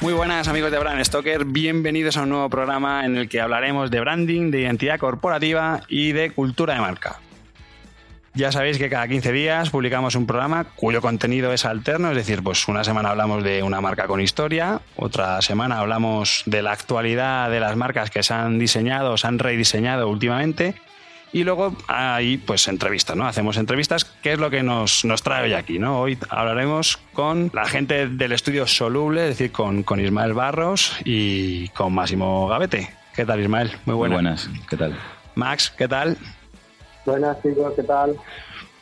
Muy buenas amigos de Brand Stoker, bienvenidos a un nuevo programa en el que hablaremos de branding, de identidad corporativa y de cultura de marca. Ya sabéis que cada 15 días publicamos un programa cuyo contenido es alterno, es decir, pues una semana hablamos de una marca con historia, otra semana hablamos de la actualidad de las marcas que se han diseñado se han rediseñado últimamente y luego hay pues entrevistas, ¿no? Hacemos entrevistas, que es lo que nos, nos trae hoy aquí, ¿no? Hoy hablaremos con la gente del estudio Soluble, es decir, con, con Ismael Barros y con Máximo Gavete. ¿Qué tal, Ismael? Muy buenas. Muy buenas, ¿qué tal? Max, ¿qué tal? Buenas, chicos, ¿qué tal?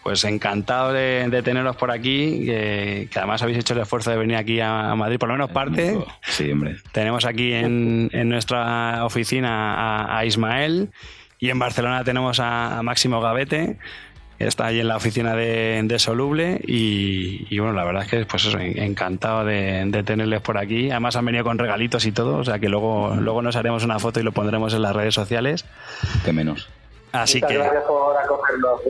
Pues encantado de, teneros por aquí, que, además habéis hecho el esfuerzo de venir aquí a, Madrid, por lo menos parte. Sí, hombre. Tenemos aquí en, en nuestra oficina a, a Ismael y en Barcelona tenemos a, Máximo Gavete, que está ahí en la oficina de, Soluble. Y, bueno, la verdad es que pues eso, encantado de, tenerles por aquí. Además han venido con regalitos y todo, o sea que luego, luego nos haremos una foto y lo pondremos en las redes sociales. Que menos. Así Muchas que. Gracias por acogerlo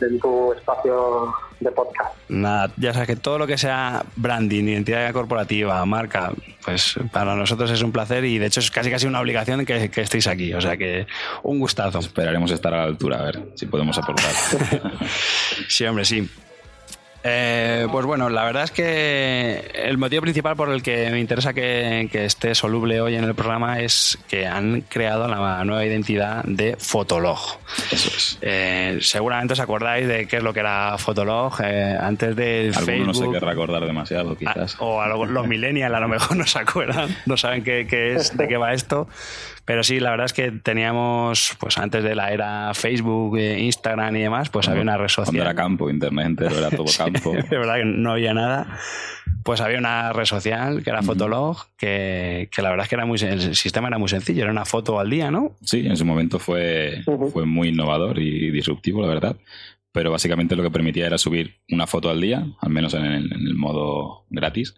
en tu espacio de podcast. Nada, ya sabes que todo lo que sea branding, identidad corporativa, marca, pues para nosotros es un placer y de hecho es casi casi una obligación que, que estéis aquí. O sea que un gustazo. Esperaremos estar a la altura, a ver si podemos aportar. sí, hombre, sí. Eh, pues bueno, la verdad es que el motivo principal por el que me interesa que, esté soluble hoy en el programa es que han creado la nueva identidad de Fotolog. Eso es. Eh, seguramente os acordáis de qué es lo que era Fotolog eh, antes de Facebook. no se querrá recordar demasiado, quizás. o a los millennials a lo mejor no se acuerdan, no saben qué, qué es, de qué va esto. Pero sí, la verdad es que teníamos, pues antes de la era Facebook, eh, Instagram y demás, pues había una red social. Cuando era campo, internet entero, era todo campo. de verdad que no había nada. Pues había una red social que era Fotolog, que, que, la verdad es que era muy, el sistema era muy sencillo, era una foto al día, ¿no? Sí, en su momento fue, fue muy innovador y disruptivo, la verdad. Pero básicamente lo que permitía era subir una foto al día, al menos en el, en el modo gratis,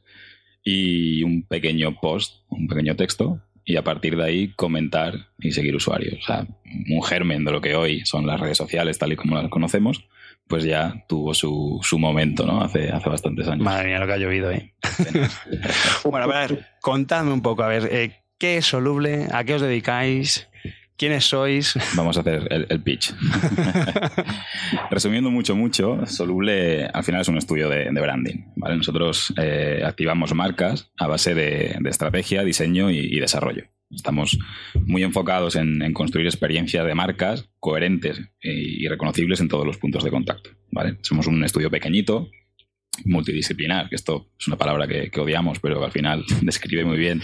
y un pequeño post, un pequeño texto y a partir de ahí comentar y seguir usuarios. O sea, un germen de lo que hoy son las redes sociales tal y como las conocemos, pues ya tuvo su, su momento, ¿no? Hace, hace bastantes años. Madre mía, lo que ha llovido, ¿eh? bueno, a ver, contadme un poco, a ver, eh, ¿qué es Soluble? ¿A qué os dedicáis? ¿Quiénes sois? Vamos a hacer el, pitch. Resumiendo mucho, mucho, Soluble al final es un estudio de, branding. ¿vale? Nosotros eh, activamos marcas a base de, estrategia, diseño y, desarrollo. Estamos muy enfocados en, construir experiencias de marcas coherentes y, reconocibles en todos los puntos de contacto. ¿vale? Somos un estudio pequeñito, multidisciplinar, que esto es una palabra que, odiamos, pero que al final describe muy bien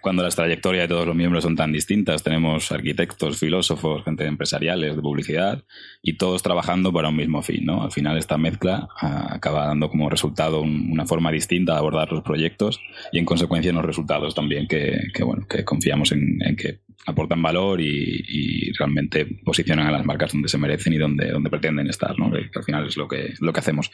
cuando las trayectorias de todos los miembros son tan distintas. Tenemos arquitectos, filósofos, gente empresariales, de publicidad, y todos trabajando para un mismo fin. ¿no? Al final esta mezcla ah, acaba dando como resultado una forma distinta de abordar los proyectos y en consecuencia unos resultados también que, bueno, que confiamos en, que aportan valor y, realmente posicionan a las marcas donde se merecen y donde, donde pretenden estar, ¿no? que, al final es lo que, lo que hacemos.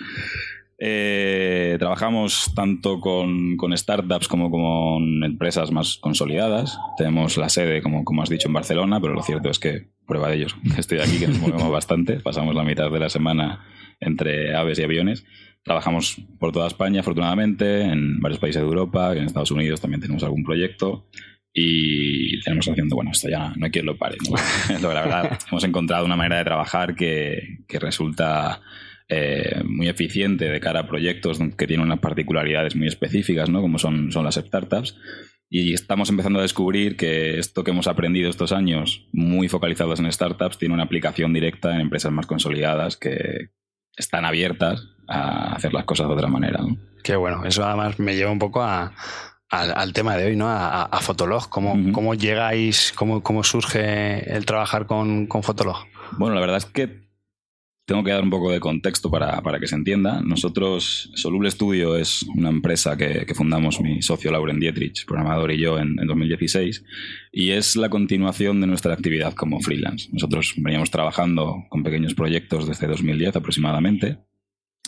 Eh, trabajamos tanto con, startups como con empresas más consolidadas. Tenemos la sede, como, como has dicho, en Barcelona, pero lo cierto es que, prueba de ello, estoy aquí, que nos movemos bastante. Pasamos la mitad de la semana entre aves y aviones. Trabajamos por toda España, afortunadamente, en varios países de Europa, en Estados Unidos también tenemos algún proyecto y tenemos haciendo, bueno, esto ya no hay quien lo pare. la verdad, hemos encontrado una manera de trabajar que, que resulta eh, muy eficiente de cara a proyectos que tienen unas particularidades muy específicas, ¿no? como son, son las startups. Y estamos empezando a descubrir que esto que hemos aprendido estos años, muy focalizados en startups, tiene una aplicación directa en empresas más consolidadas que están abiertas a hacer las cosas de otra manera. Qué bueno, eso además me lleva un poco al, tema de hoy, ¿no? A, a Fotolog. ¿Cómo, ¿Cómo, llegáis, cómo, cómo surge el trabajar con, con Fotolog? Bueno, la verdad es que tengo que dar un poco de contexto para, que se entienda. Nosotros, Soluble Studio es una empresa que, fundamos mi socio Lauren Dietrich, programador y yo en, 2016, y es la continuación de nuestra actividad como freelance. Nosotros veníamos trabajando con pequeños proyectos desde 2010 aproximadamente.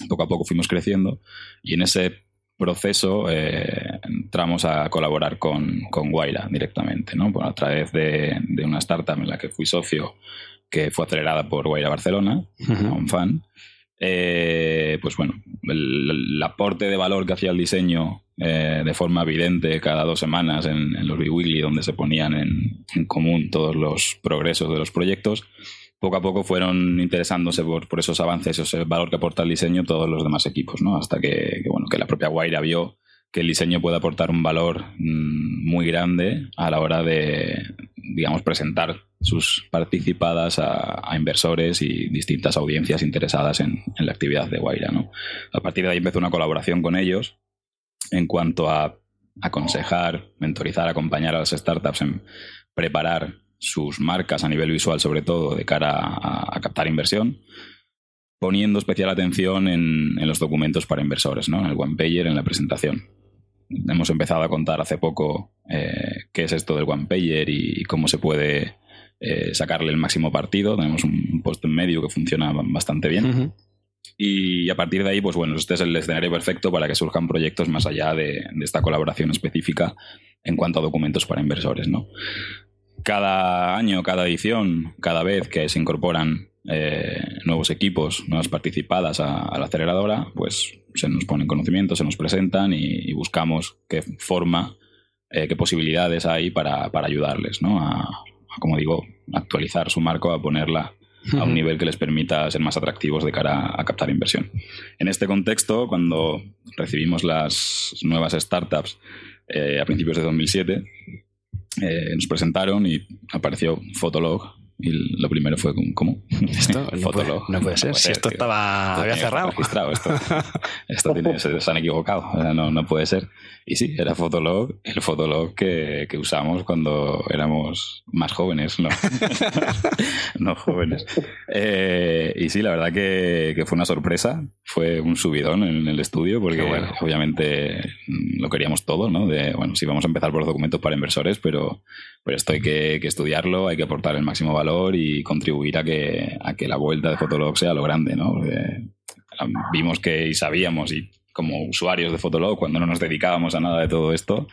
Poco a poco fuimos creciendo y en ese proceso eh, entramos a colaborar con, con Guaira directamente, ¿no? a través de, de una startup en la que fui socio que fue acelerada por Guaira Barcelona, un fan. Eh, pues bueno, el, aporte de valor que hacía el diseño eh, de forma evidente cada dos semanas en, los Big donde se ponían en, común todos los progresos de los proyectos, poco a poco fueron interesándose por, por, esos avances, ese valor que aporta el diseño todos los demás equipos, ¿no? Hasta que, bueno, que la propia Guaira vio que el diseño puede aportar un valor mm, muy grande a la hora de, digamos, presentar sus participadas a, inversores y distintas audiencias interesadas en, la actividad de Guaira. ¿no? A partir de ahí empezó una colaboración con ellos en cuanto a aconsejar, mentorizar, acompañar a las startups en preparar sus marcas a nivel visual, sobre todo de cara a, captar inversión, poniendo especial atención en, los documentos para inversores, ¿no? en el one pager, en la presentación. Hemos empezado a contar hace poco eh, qué es esto del one pager y cómo se puede eh, sacarle el máximo partido. Tenemos un post en medio que funciona bastante bien. Y a partir de ahí, pues bueno, este es el escenario perfecto para que surjan proyectos más allá de, esta colaboración específica en cuanto a documentos para inversores, ¿no? Cada año, cada edición, cada vez que se incorporan eh, nuevos equipos, nuevas participadas a, la aceleradora, pues se nos ponen conocimientos, se nos presentan y, buscamos qué forma, eh, qué posibilidades hay para, para ayudarles ¿no? a, como digo, actualizar su marco, a ponerla a un nivel que les permita ser más atractivos de cara a captar inversión. En este contexto, cuando recibimos las nuevas startups eh, a principios de 2007, eh, nos presentaron y apareció Fotolog y lo primero fue, ¿cómo? Esto no, puede, no puede ser. si esto estaba había cerrado. Registrado esto. esto tiene, se, han equivocado. no, no puede ser. Y sí, era Fotolog, el Fotolog que, que usamos cuando éramos más jóvenes, ¿no? no jóvenes. Eh, y sí, la verdad que, que, fue una sorpresa. Fue un subidón en el estudio porque obviamente lo queríamos todo, ¿no? De, bueno, sí, vamos a empezar por los documentos para inversores, pero, pero esto hay que, estudiarlo, hay que aportar el máximo valor y contribuir a que, la vuelta de Fotolog sea lo grande, ¿no? vimos que y sabíamos, y como usuarios de Fotolog, cuando no nos dedicábamos a nada de todo esto,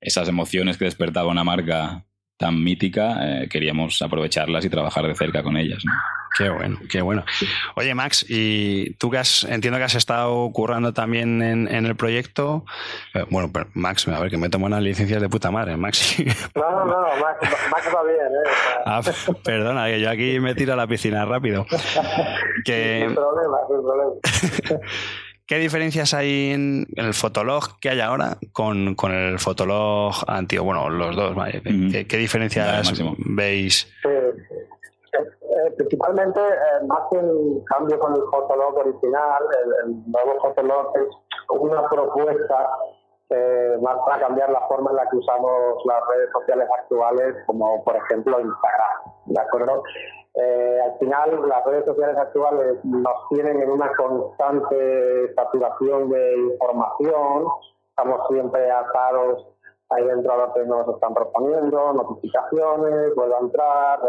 esas emociones que despertaba una marca tan mítica, eh, queríamos aprovecharlas y trabajar de cerca con ellas. ¿no? Qué bueno, qué bueno. Oye, Max, y tú que has, entiendo que has estado currando también en, el proyecto. Eh, bueno, pero Max, a ver, que me tomo unas licencias de puta madre, Max. No, no, no, Max, Max va bien, ¿eh? Ah, perdona, que yo aquí me tiro a la piscina rápido. Que... Sin problema, sin problema. ¿Qué diferencias hay en el Fotolog que hay ahora con, el Fotolog antiguo? Bueno, los dos, ¿Qué, diferencias veis? Eh, principalmente, eh, más que el cambio con el Fotolog original, el, nuevo Fotolog es una propuesta eh, más para cambiar la forma en la que usamos las redes sociales actuales, como por ejemplo Instagram. ¿De acuerdo? al final, las redes sociales actuales nos tienen en una constante saturación de información, estamos siempre atados ahí dentro lo que nos están proponiendo, notificaciones, vuelve a entrar,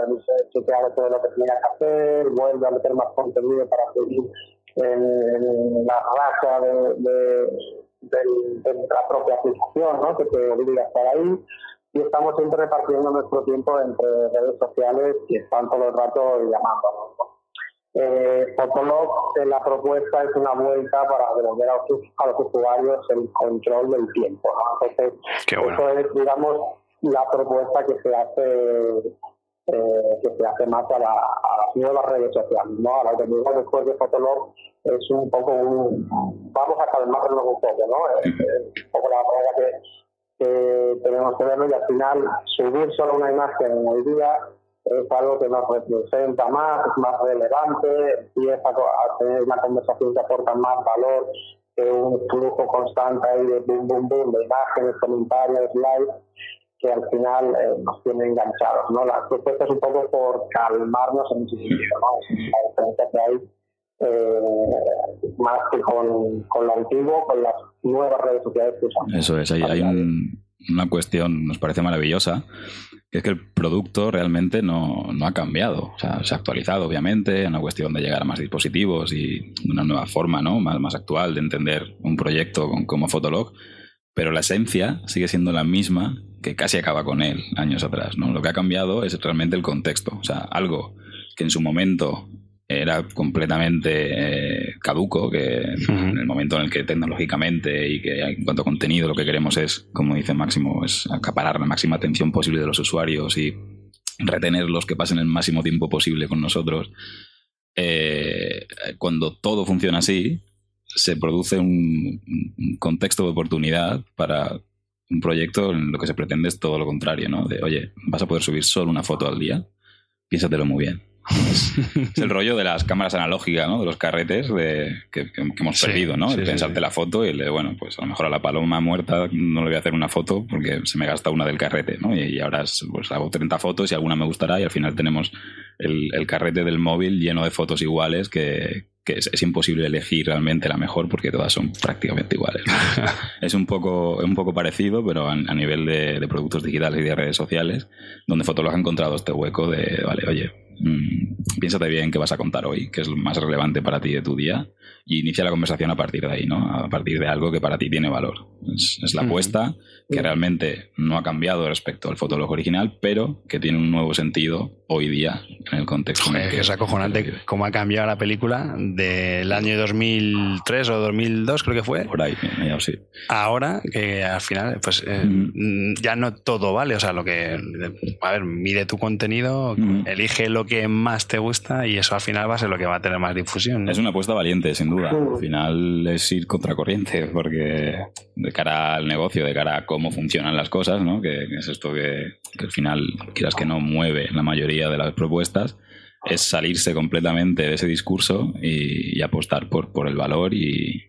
chequear todo lo que tenía que hacer, vuelve a meter más contenido para seguir en, la racha de, la propia aplicación, ¿no? que te obliga a estar ahí. Y estamos siempre repartiendo nuestro tiempo entre redes sociales y están todo el rato llamándonos. Eh, Fotolog, la propuesta es una vuelta para devolver a los, usuarios el control del tiempo. Entonces, eso es, digamos, la propuesta que se hace eh, que se hace más a, las nuevas redes sociales. ¿no? A lo que digo después de Fotolog es un poco un. Vamos a calmarnos un poco, ¿no? Es, un poco la manera que, que tenemos que verlo y al final subir solo una imagen hoy día es algo que nos representa más, es más relevante, empieza a tener una conversación que aporta más valor que un flujo constante ahí de boom, boom, boom, de imágenes, comentarios, likes, que al final eh, nos tiene enganchados. ¿no? La propuesta es un poco por calmarnos en ese sentido, ¿no? la que hay eh, más que con, con lo antiguo, con las nuevas redes sociales que usamos. Eso es, hay, hay una cuestión, nos parece maravillosa, es que el producto realmente no, no, ha cambiado. O sea, se ha actualizado, obviamente, es una cuestión de llegar a más dispositivos y una nueva forma ¿no? más, más actual de entender un proyecto como Fotolog, pero la esencia sigue siendo la misma que casi acaba con él años atrás. ¿no? Lo que ha cambiado es realmente el contexto. O sea, algo que en su momento era completamente eh, caduco, que en el momento en el que tecnológicamente y que en cuanto a contenido lo que queremos es, como dice Máximo, es acaparar la máxima atención posible de los usuarios y retenerlos que pasen el máximo tiempo posible con nosotros. Eh, cuando todo funciona así, se produce un, contexto de oportunidad para un proyecto en lo que se pretende es todo lo contrario, ¿no? De, oye, vas a poder subir solo una foto al día, piénsatelo muy bien es, el rollo de las cámaras analógicas, ¿no? De los carretes de, que, hemos perdido, ¿no? el pensarte la foto y el de, bueno, pues a lo mejor a la paloma muerta no le voy a hacer una foto porque se me gasta una del carrete, ¿no? Y, ahora pues hago 30 fotos y alguna me gustará y al final tenemos el, el carrete del móvil lleno de fotos iguales que, que es, imposible elegir realmente la mejor porque todas son prácticamente iguales. es un poco, un poco parecido, pero a, nivel de, productos digitales y de redes sociales, donde Fotolog ha encontrado este hueco de, vale, oye, mm, piénsate bien qué vas a contar hoy, qué es lo más relevante para ti de tu día, y inicia la conversación a partir de ahí, ¿no? A partir de algo que para ti tiene valor. Es, la apuesta que realmente no ha cambiado respecto al Fotolog original, pero que tiene un nuevo sentido hoy día en el contexto. es acojonante cómo ha cambiado la película del año 2003 o 2002, creo que fue. Por ahí, sí. Ahora, que al final, pues eh, ya no todo vale. O sea, lo que. A ver, mide tu contenido, elige lo que más te gusta y eso al final va a ser lo que va a tener más difusión. Es una apuesta valiente, sin duda. Al final es ir contracorriente, porque de cara al negocio, de cara a cómo funcionan las cosas, ¿no? Que, es esto que, que al final, quieras que no, mueve la mayoría de las propuestas es salirse completamente de ese discurso y, apostar por, por el valor y,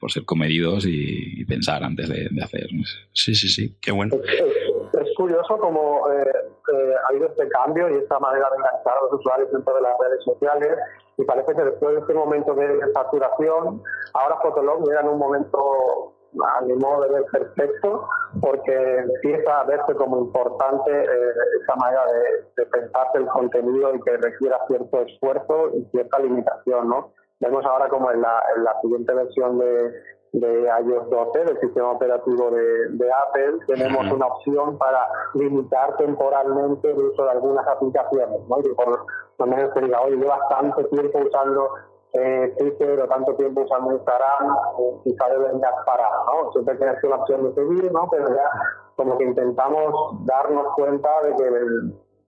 por ser comedidos y, pensar antes de, hacer. Sí, sí, sí, qué bueno. Es, curioso cómo eh, eh, ha habido este cambio y esta manera de enganchar a los usuarios dentro de las redes sociales y parece que después de este momento de saturación, ahora Fotolog llega en un momento a mi modo de ver perfecto, porque empieza a verse como importante eh, esa manera de, de pensarse el contenido y que requiera cierto esfuerzo y cierta limitación, ¿no? Vemos ahora como en la, en la siguiente versión de, de iOS 12, del sistema operativo de, de Apple, tenemos una opción para limitar temporalmente el uso de algunas aplicaciones, ¿no? Y por lo menos te diga, oye, llevas tanto tiempo usando eh, Twitter o tanto tiempo usando Instagram, eh, quizá deberías parar, ¿no? Siempre tienes la opción de seguir, ¿no? Pero ya como que intentamos darnos cuenta de que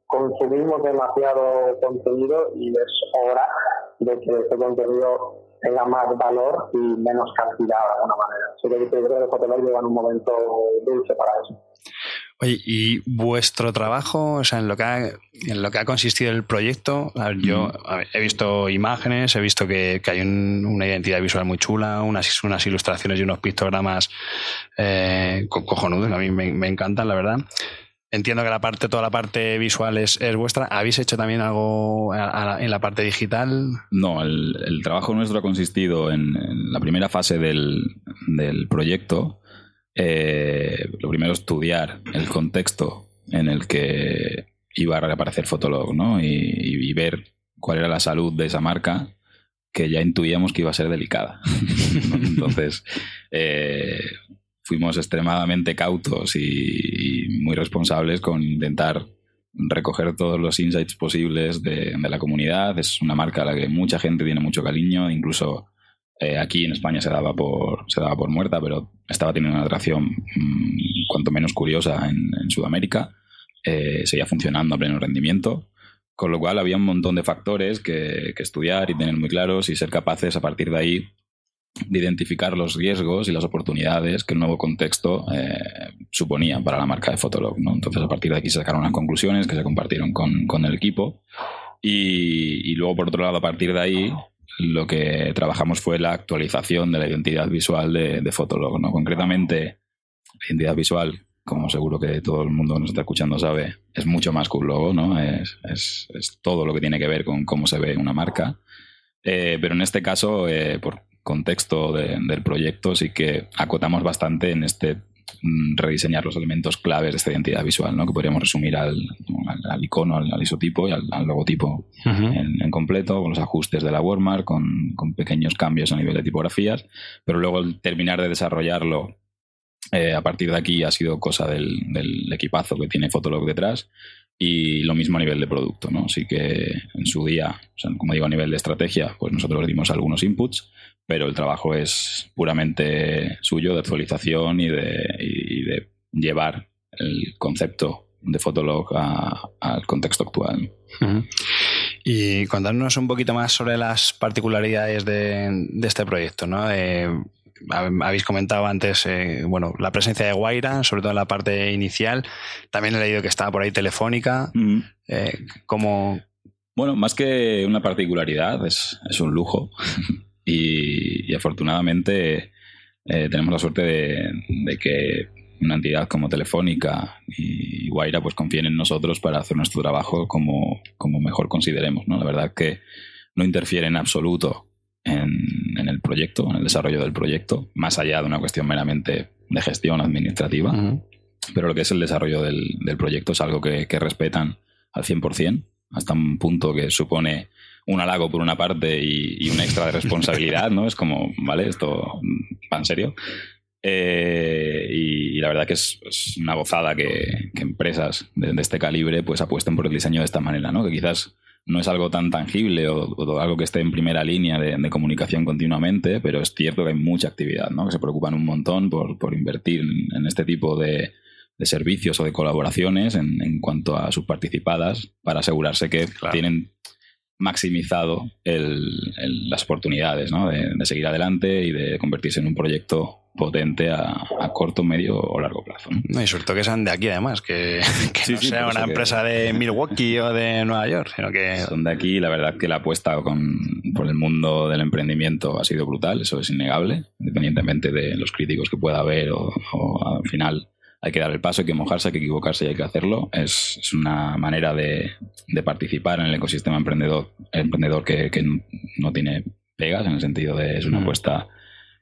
consumimos demasiado contenido y es hora de que ese contenido tenga más valor y menos cantidad de alguna manera. Así que yo creo que Fotolog llega en un momento dulce para eso. Oye, y vuestro trabajo, o sea, en lo que ha, en lo que ha consistido el proyecto, yo he visto imágenes, he visto que, hay una identidad visual muy chula, unas, unas ilustraciones y unos pictogramas eh, cojonudos, a mí me, encantan, la verdad. Entiendo que la parte, toda la parte visual es, vuestra. ¿Habéis hecho también algo en la parte digital? No, el, trabajo nuestro ha consistido en, en la primera fase del, del proyecto, eh, lo primero estudiar el contexto en el que iba a reaparecer Fotolog, ¿no? Y, ver cuál era la salud de esa marca que ya intuíamos que iba a ser delicada. Entonces, eh, fuimos extremadamente cautos y, muy responsables con intentar recoger todos los insights posibles de, de, la comunidad. Es una marca a la que mucha gente tiene mucho cariño, incluso eh, aquí en España se daba por se daba por muerta, pero estaba teniendo una atracción mm, cuanto menos curiosa en, Sudamérica. Eh, seguía funcionando a pleno rendimiento, con lo cual había un montón de factores que, estudiar y tener muy claros y ser capaces a partir de ahí de identificar los riesgos y las oportunidades que el nuevo contexto eh, suponía para la marca de Fotolog. Entonces, a partir de aquí se sacaron unas conclusiones que se compartieron con, el equipo. Y, y, luego, por otro lado, a partir de ahí, lo que trabajamos fue la actualización de la identidad visual de, de Fotolog. ¿no? Concretamente, la identidad visual, como seguro que todo el mundo que nos está escuchando sabe, es mucho más que un logo, ¿no? Es, es, todo lo que tiene que ver con cómo se ve una marca. Eh, pero en este caso, eh, por contexto del proyecto, sí que acotamos bastante en este rediseñar los elementos claves de esta identidad visual, ¿no? que podríamos resumir al, icono, al, isotipo y al, logotipo en, completo, con los ajustes de la WordMark, con, con, pequeños cambios a nivel de tipografías, pero luego el terminar de desarrollarlo eh, a partir de aquí ha sido cosa del, del, equipazo que tiene Fotolog detrás y lo mismo a nivel de producto, ¿no? Así que en su día, como digo, a nivel de estrategia, pues nosotros dimos algunos inputs, pero el trabajo es puramente suyo de actualización y de, llevar el concepto de Fotolog al contexto actual. Y contarnos un poquito más sobre las particularidades de, este proyecto, ¿no? habéis comentado antes, eh, bueno, la presencia de Guaira, sobre todo en la parte inicial. También he leído que estaba por ahí Telefónica. Eh, como... Bueno, más que una particularidad, es, un lujo. y, afortunadamente eh, tenemos la suerte de, que una entidad como Telefónica y Guaira pues confíen en nosotros para hacer nuestro trabajo como, como mejor consideremos. ¿no? La verdad que no interfiere en absoluto en, el proyecto, en el desarrollo del proyecto, más allá de una cuestión meramente de gestión administrativa. Pero lo que es el desarrollo del, proyecto es algo que, respetan al 100%, hasta un punto que supone un halago por una parte y, un extra de responsabilidad, ¿no? Es como, vale, esto va en serio. Eh, y, la verdad que es, una gozada que, empresas de, de, este calibre pues apuesten por el diseño de esta manera, ¿no? Que quizás no es algo tan tangible o, algo que esté en primera línea de, comunicación continuamente, pero es cierto que hay mucha actividad, ¿no? que se preocupan un montón por, invertir en, este tipo de, servicios o de colaboraciones en, cuanto a sus participadas para asegurarse que tienen maximizado las oportunidades de, seguir adelante y de convertirse en un proyecto potente a, corto, medio o largo plazo. ¿no? y sobre todo que sean de aquí además, que, no sea una empresa de Milwaukee o de Nueva York, sino que... Son de aquí, la verdad que la apuesta con, por el mundo del emprendimiento ha sido brutal, eso es innegable, independientemente de los críticos que pueda haber o, al final hay que dar el paso, hay que mojarse, hay que equivocarse y hay que hacerlo. Es, una manera de, participar en el ecosistema emprendedor, emprendedor que, no tiene pegas, en el sentido de es una mm. apuesta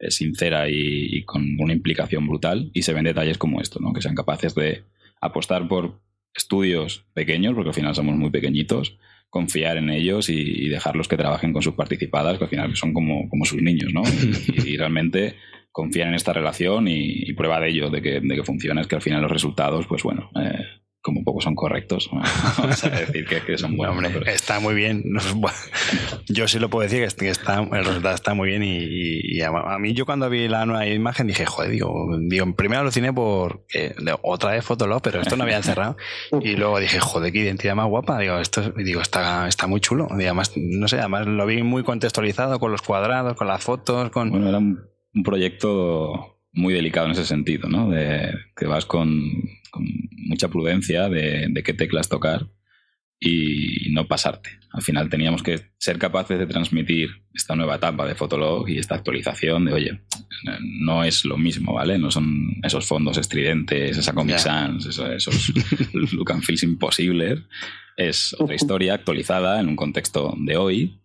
eh, sincera y, con una implicación brutal. Y se ven detalles como esto, ¿no? que sean capaces de apostar por estudios pequeños, porque al final somos muy pequeñitos, confiar en ellos y, dejarlos que trabajen con sus participadas, que al final son como, como sus niños, ¿no? y realmente confían en esta relación y, prueba de ello, de que, de que, funciona, es que al final los resultados, pues bueno, eh, como poco son correctos, vamos a decir que, son buenos. Está muy bien. Yo sí lo puedo decir que está, el resultado está muy bien y, a, mí yo cuando vi la nueva imagen dije, joder, digo, digo primero aluciné por otra vez Fotolog, pero esto no había encerrado. y luego dije, joder, qué identidad más guapa. Digo, esto digo, está, está muy chulo. Y además, no sé, además lo vi muy contextualizado con los cuadrados, con las fotos, con... Bueno, era un un proyecto muy delicado en ese sentido, ¿no? De que vas con, mucha prudencia de, qué teclas tocar y no pasarte. Al final teníamos que ser capaces de transmitir esta nueva etapa de Fotolog y esta actualización de, oye, no es lo mismo, ¿vale? No son esos fondos estridentes, esa Comic Sans, esos, esos look and feels imposibles. Es otra historia actualizada en un contexto de hoy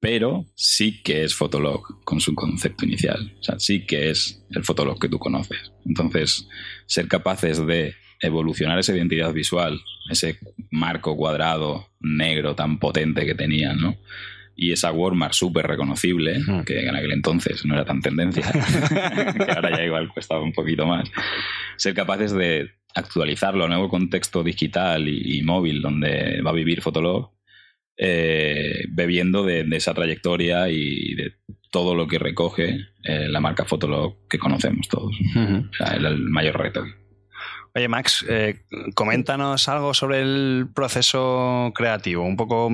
pero sí que es Fotolog con su concepto inicial. O sea, sí que es el Fotolog que tú conoces. Entonces, ser capaces de evolucionar esa identidad visual, ese marco cuadrado negro tan potente que tenían, ¿no? Y esa Walmart súper reconocible, que en aquel entonces no era tan tendencia, que ahora ya igual cuesta un poquito más. Ser capaces de actualizarlo a un nuevo contexto digital y móvil donde va a vivir Fotolog eh, bebiendo de, esa trayectoria y de todo lo que recoge eh, la marca Fotolog que conocemos todos. o sea, el, mayor reto. Oye, Max, eh, coméntanos algo sobre el proceso creativo, un poco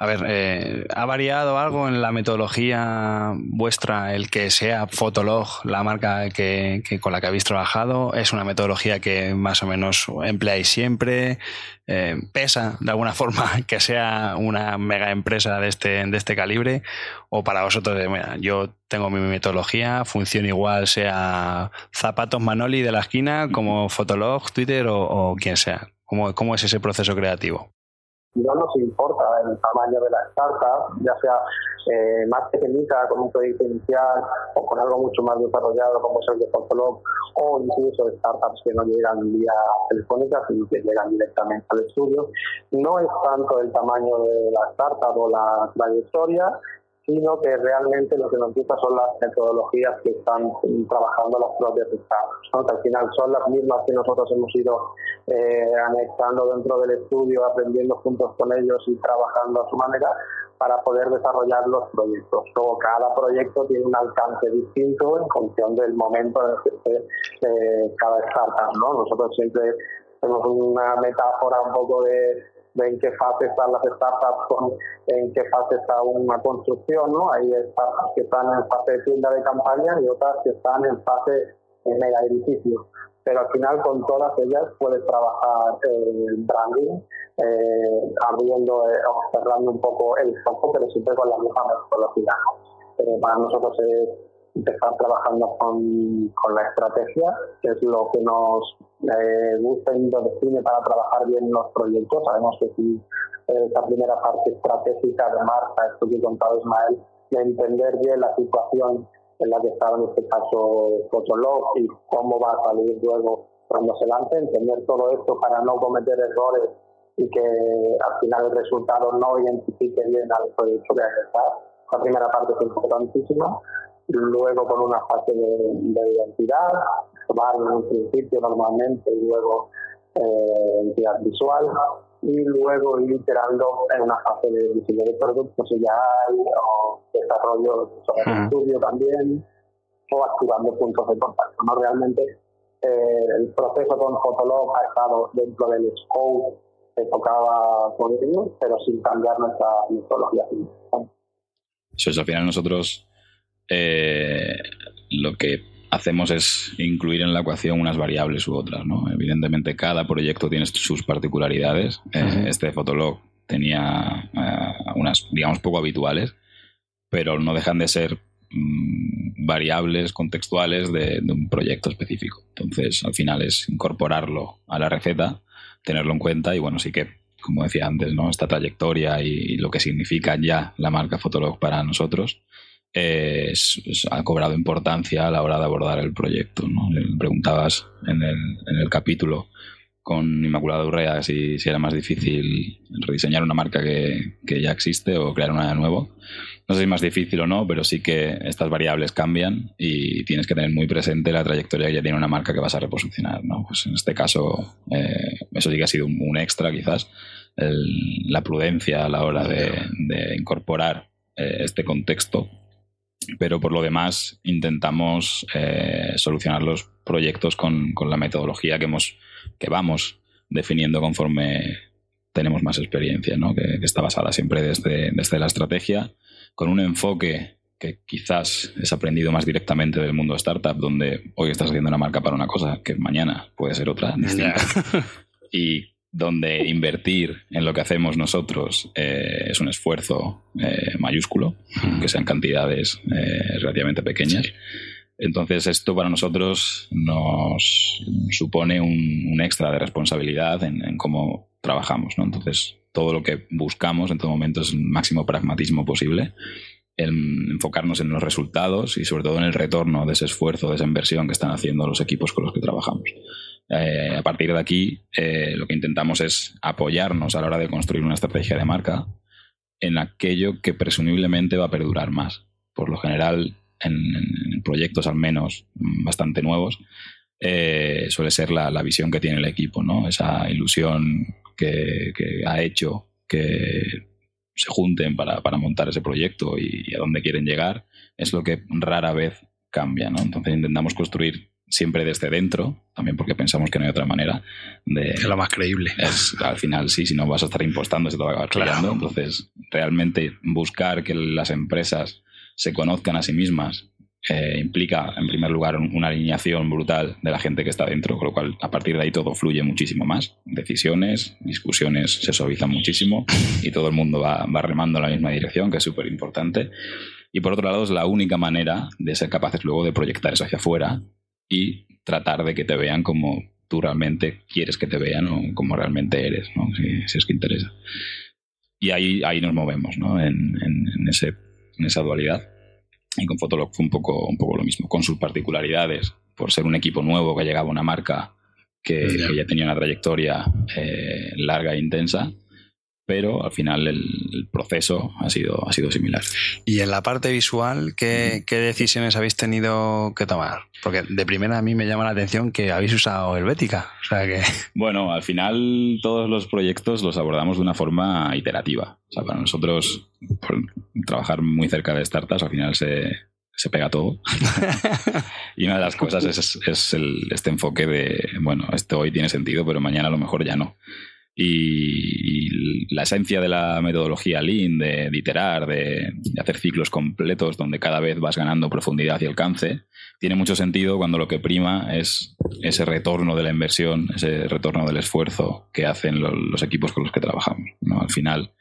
a ver, eh, ¿ha variado algo en la metodología vuestra el que sea Fotolog, la marca que, con la que habéis trabajado? ¿Es una metodología que más o menos empleáis siempre? Eh, ¿Pesa de alguna forma que sea una mega empresa de este, de este calibre? ¿O para vosotros, mira, yo tengo mi metodología, funciona igual, sea zapatos Manoli de la esquina, como Fotolog, Twitter o, quien sea? ¿Cómo, ¿Cómo es ese proceso creativo? No nos importa el tamaño de la startup, ya sea eh, más pequeñita con un proyecto inicial o con algo mucho más desarrollado como es el de Fotolog o incluso startups que no llegan vía telefónica sino que llegan directamente al estudio. No es tanto el tamaño de la startup o la trayectoria, sino que realmente lo que nos gusta son las metodologías que están trabajando las propias startups, que al final son las mismas que nosotros hemos ido eh, anexando dentro del estudio, aprendiendo juntos con ellos y trabajando a su manera para poder desarrollar los proyectos. Luego cada proyecto tiene un alcance distinto en función del momento en el que esté eh, cada startup. ¿no? Nosotros siempre tenemos una metáfora un poco de en qué fase están las startups, con, en qué fase está una construcción, ¿no? Hay startups que están en fase de tienda de campaña y otras que están en fase de mega edificio. Pero al final con todas ellas puedes trabajar el branding, eh, abriendo eh, o cerrando un poco el foco, pero siempre con la misma metodología. Pero para nosotros es empezar trabajando con, con la estrategia, que es lo que nos eh, gusta y nos define para trabajar bien los proyectos. Sabemos que si eh, esta primera parte estratégica de marca, esto que he contado Ismael, de entender bien la situación en la que estaba en este caso Fotolog y cómo va a salir luego cuando se lance, entender todo esto para no cometer errores y que al final el resultado no identifique bien al proyecto que estar. La primera parte es importantísima luego con una fase de, identidad, tomar en un principio normalmente y luego eh, visual y luego ir iterando en una fase de diseño de productos si ya hay o desarrollo sobre estudio también o activando puntos de contacto. ¿no? Realmente eh, el proceso con Fotolog ha estado dentro del scope que tocaba con ellos, pero sin cambiar nuestra metodología. Eso es, al final nosotros eh, lo que hacemos es incluir en la ecuación unas variables u otras. ¿no? Evidentemente, cada proyecto tiene sus particularidades. Eh, este Fotolog tenía eh, unas, digamos, poco habituales, pero no dejan de ser mm, variables contextuales de, un proyecto específico. Entonces, al final es incorporarlo a la receta, tenerlo en cuenta y, bueno, sí que, como decía antes, ¿no? esta trayectoria y lo que significa ya la marca Fotolog para nosotros ha cobrado importancia a la hora de abordar el proyecto. ¿no? Preguntabas en el, en el capítulo con Inmaculada Urrea si, si, era más difícil rediseñar una marca que, que, ya existe o crear una de nuevo. No sé si es más difícil o no, pero sí que estas variables cambian y tienes que tener muy presente la trayectoria que ya tiene una marca que vas a reposicionar. ¿no? Pues en este caso, eh, eso sí que ha sido un, extra quizás, la prudencia a la hora de, incorporar eh, este contexto pero por lo demás intentamos eh, solucionar los proyectos con, la metodología que, hemos, que vamos definiendo conforme tenemos más experiencia, ¿no? que, está basada siempre desde, desde la estrategia, con un enfoque que quizás es aprendido más directamente del mundo startup, donde hoy estás haciendo una marca para una cosa que mañana puede ser otra distinta. y donde invertir en lo que hacemos nosotros eh, es un esfuerzo eh, mayúsculo, que sean cantidades eh, relativamente pequeñas. Entonces esto para nosotros nos supone un, extra de responsabilidad en, cómo trabajamos. ¿no? Entonces todo lo que buscamos en todo momento es el máximo pragmatismo posible, en enfocarnos en los resultados y sobre todo en el retorno de ese esfuerzo, de esa inversión que están haciendo los equipos con los que trabajamos. Eh, a partir de aquí, eh, lo que intentamos es apoyarnos a la hora de construir una estrategia de marca en aquello que presumiblemente va a perdurar más. Por lo general, en, proyectos al menos bastante nuevos, eh, suele ser la, visión que tiene el equipo, ¿no? Esa ilusión que, ha hecho que se junten para, montar ese proyecto y, y, a dónde quieren llegar, es lo que rara vez cambia, ¿no? Entonces intentamos construir siempre desde dentro, también porque pensamos que no hay otra manera de... Es lo más creíble. Es, al final sí, si no vas a estar impostando, se te va a acabar Entonces, realmente buscar que las empresas se conozcan a sí mismas eh, implica, en primer lugar, una alineación brutal de la gente que está dentro, con lo cual a partir de ahí todo fluye muchísimo más. Decisiones, discusiones se suavizan muchísimo y todo el mundo va, va remando en la misma dirección, que es súper importante. Y por otro lado, es la única manera de ser capaces luego de proyectar eso hacia afuera y tratar de que te vean como tú realmente quieres que te vean o como realmente eres, ¿no? si, es que interesa. Y ahí, ahí nos movemos ¿no? en, en, ese, en esa dualidad. Y con Fotolog fue un poco, un poco lo mismo, con sus particularidades, por ser un equipo nuevo que llegaba a una marca que, ya tenía una trayectoria eh, larga e intensa pero al final el, proceso ha sido, ha sido similar. Y en la parte visual, ¿qué, decisiones habéis tenido que tomar? Porque de primera a mí me llama la atención que habéis usado Helvética. O sea que... Bueno, al final todos los proyectos los abordamos de una forma iterativa. O sea, para nosotros, trabajar muy cerca de startups, al final se, se pega todo. y una de las cosas es, es el, este enfoque de, bueno, esto hoy tiene sentido, pero mañana a lo mejor ya no. Y, la esencia de la metodología Lean, de, iterar, de, hacer ciclos completos donde cada vez vas ganando profundidad y alcance, tiene mucho sentido cuando lo que prima es ese retorno de la inversión, ese retorno del esfuerzo que hacen los, equipos con los que trabajamos. Al final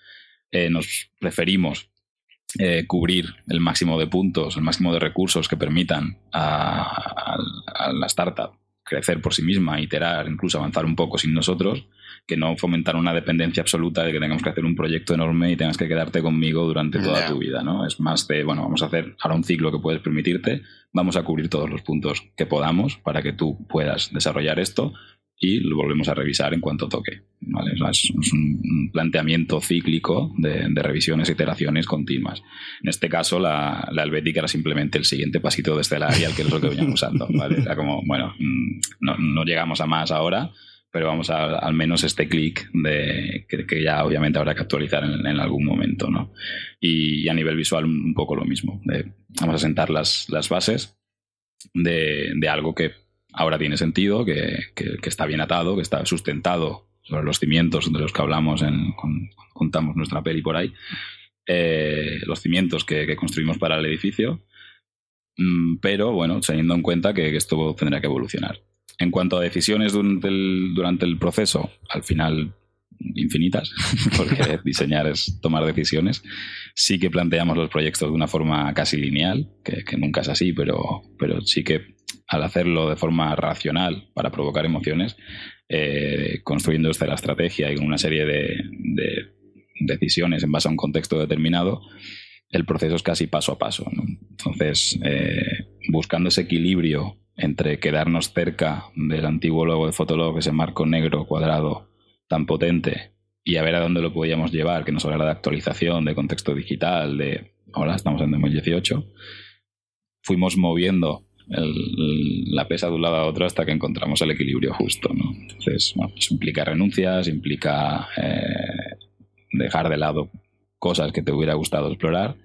eh, nos preferimos eh, cubrir el máximo de puntos, el máximo de recursos que permitan a la startup crecer por sí misma, iterar, incluso avanzar un poco sin nosotros, que no fomentar una dependencia absoluta de que tengamos que hacer un proyecto enorme y tengas que quedarte conmigo durante toda tu vida, ¿no? Es más de, bueno, vamos a hacer ahora un ciclo que puedes permitirte, vamos a cubrir todos los puntos que podamos para que tú puedas desarrollar esto y lo volvemos a revisar en cuanto toque. ¿vale? es, un planteamiento cíclico de, revisiones e iteraciones continuas. En este caso, la, la Helvética era simplemente el siguiente pasito de este al que es lo que veníamos usando. ¿vale? Era como, bueno, mm, no, no llegamos a más ahora, pero vamos a al menos este clic de que, ya obviamente habrá que actualizar en, algún momento, ¿no? Y, a nivel visual un poco lo mismo. vamos a sentar las, las bases de, de, algo que ahora tiene sentido, que, que, está bien atado, que está sustentado sobre los cimientos de los que hablamos en, contamos nuestra peli por ahí, eh, los cimientos que, construimos para el edificio, mm, pero bueno, teniendo en cuenta que esto tendrá que evolucionar. En cuanto a decisiones durante el, durante el proceso, al final infinitas, porque diseñar es tomar decisiones. Sí que planteamos los proyectos de una forma casi lineal, que, nunca es así, pero, pero sí que al hacerlo de forma racional para provocar emociones, eh, construyendo esta la estrategia y con una serie de, decisiones en base a un contexto determinado, el proceso es casi paso a paso. Entonces, eh, buscando ese equilibrio entre quedarnos cerca del antiguo logo de Fotolog, ese marco negro cuadrado tan potente, y a ver a dónde lo podíamos llevar, que nos hablara de actualización, de contexto digital, de ahora estamos en 2018, fuimos moviendo la pesa de un lado a otro hasta que encontramos el equilibrio justo. Entonces, bueno, eso implica renuncias, implica eh, dejar de lado cosas que te hubiera gustado explorar,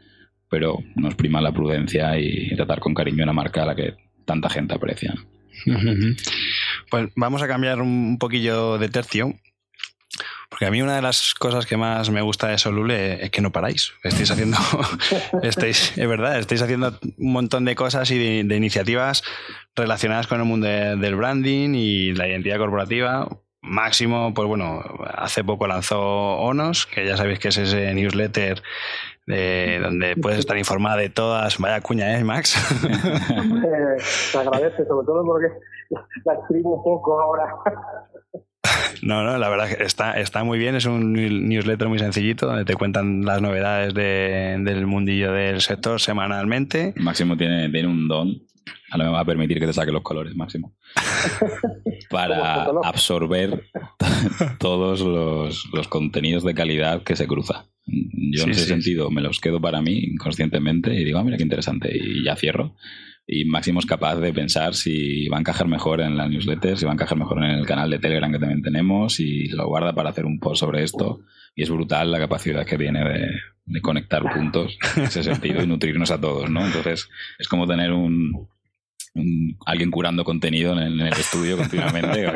pero nos prima la prudencia y tratar con cariño una marca a la que tanta gente aprecia. Pues vamos a cambiar un poquillo de tercio. Porque a mí una de las cosas que más me gusta de Solule es que no paráis. Estáis haciendo, estáis, es verdad, estáis haciendo un montón de cosas y de, iniciativas relacionadas con el mundo del branding y la identidad corporativa. Máximo, pues bueno, hace poco lanzó ONOS, que ya sabéis que es ese newsletter de, donde puedes estar informada de todas. Vaya cuña, ¿eh, Max? te agradece, sobre todo porque la escribo poco ahora. No, no, la verdad que está, está muy bien. Es un newsletter muy sencillito donde te cuentan las novedades del mundillo del sector semanalmente. Máximo tiene, tiene un don. Ahora me va a permitir que te saque los colores, Máximo. Para absorber todos los, los contenidos de calidad que se cruza. Yo en ese sentido me los quedo para mí inconscientemente y digo, ah, mira qué interesante, y ya cierro. Y Máximo es capaz de pensar si va a encajar mejor en la newsletter, si va a encajar mejor en el canal de Telegram que también tenemos, y lo guarda para hacer un post sobre esto. Y es brutal la capacidad que tiene de, conectar puntos en ese sentido y nutrirnos a todos, ¿no? Entonces, es como tener un, alguien curando contenido en el, estudio continuamente.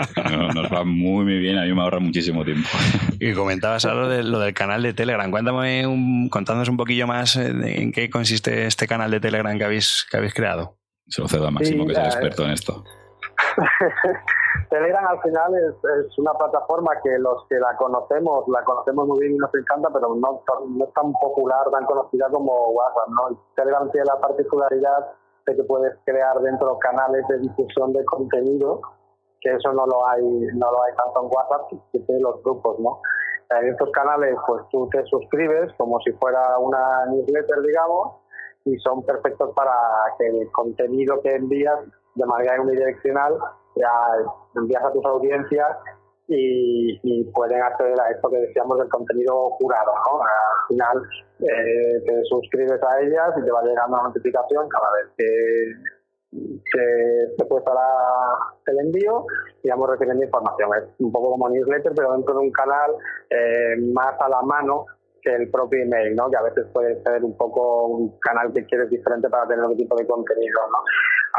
nos, va muy, muy bien, a mí me ahorra muchísimo tiempo. Y comentabas algo de lo del canal de Telegram. Cuéntame, un, contándonos un poquillo más eh, en qué consiste este canal de Telegram que habéis, que habéis creado. Se lo cedo a Máximo, que es el experto en esto. Telegram al final es, una plataforma que los que la conocemos, la conocemos muy bien y nos encanta, pero no, no es tan popular, tan conocida como WhatsApp. ¿no? Telegram tiene la particularidad que puedes crear dentro canales de difusión de contenido que eso no lo hay no lo hay tanto en WhatsApp que tiene los grupos, ¿no? En estos canales, pues tú te suscribes como si fuera una newsletter, digamos, y son perfectos para que el contenido que envías de manera unidireccional ya envías a tus audiencias y, pueden acceder a esto que decíamos del contenido curado. ¿no? Al final eh, te suscribes a ellas y te va llegando una notificación cada vez que que te puesta el envío y vamos recibiendo información. Es un poco como newsletter, pero dentro de un canal eh, más a la mano que el propio email, ¿no? que a veces puede ser un poco un canal que quieres diferente para tener otro tipo de contenido. ¿no?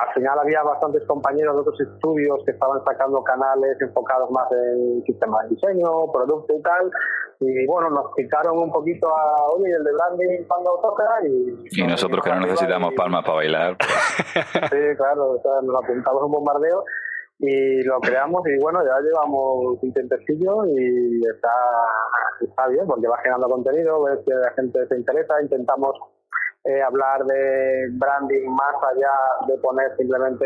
Al final había bastantes compañeros de otros estudios que estaban sacando canales enfocados más en sistemas de diseño, producto y tal, y bueno, nos picaron un poquito a, oye, el de branding cuando toca y... Y nosotros que no necesitamos palmas para bailar. Pues. sí, claro, nos apuntamos un bombardeo y lo creamos y bueno, ya llevamos un tiempecillo y está, está bien porque va generando contenido, ves que la gente se interesa, intentamos eh, hablar de branding más allá de poner simplemente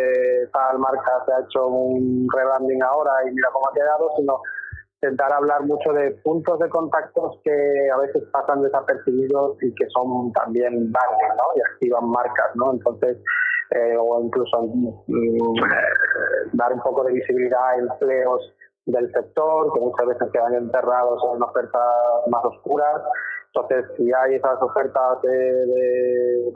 tal marca se ha hecho un rebranding ahora y mira cómo ha quedado, sino intentar hablar mucho de puntos de contactos que a veces pasan desapercibidos y que son también branding, ¿no? Y activan marcas, ¿no? Entonces, eh, o incluso mm, dar un poco de visibilidad a empleos del sector que muchas veces quedan enterrados en ofertas más oscuras. Entonces, si hay esas ofertas de, de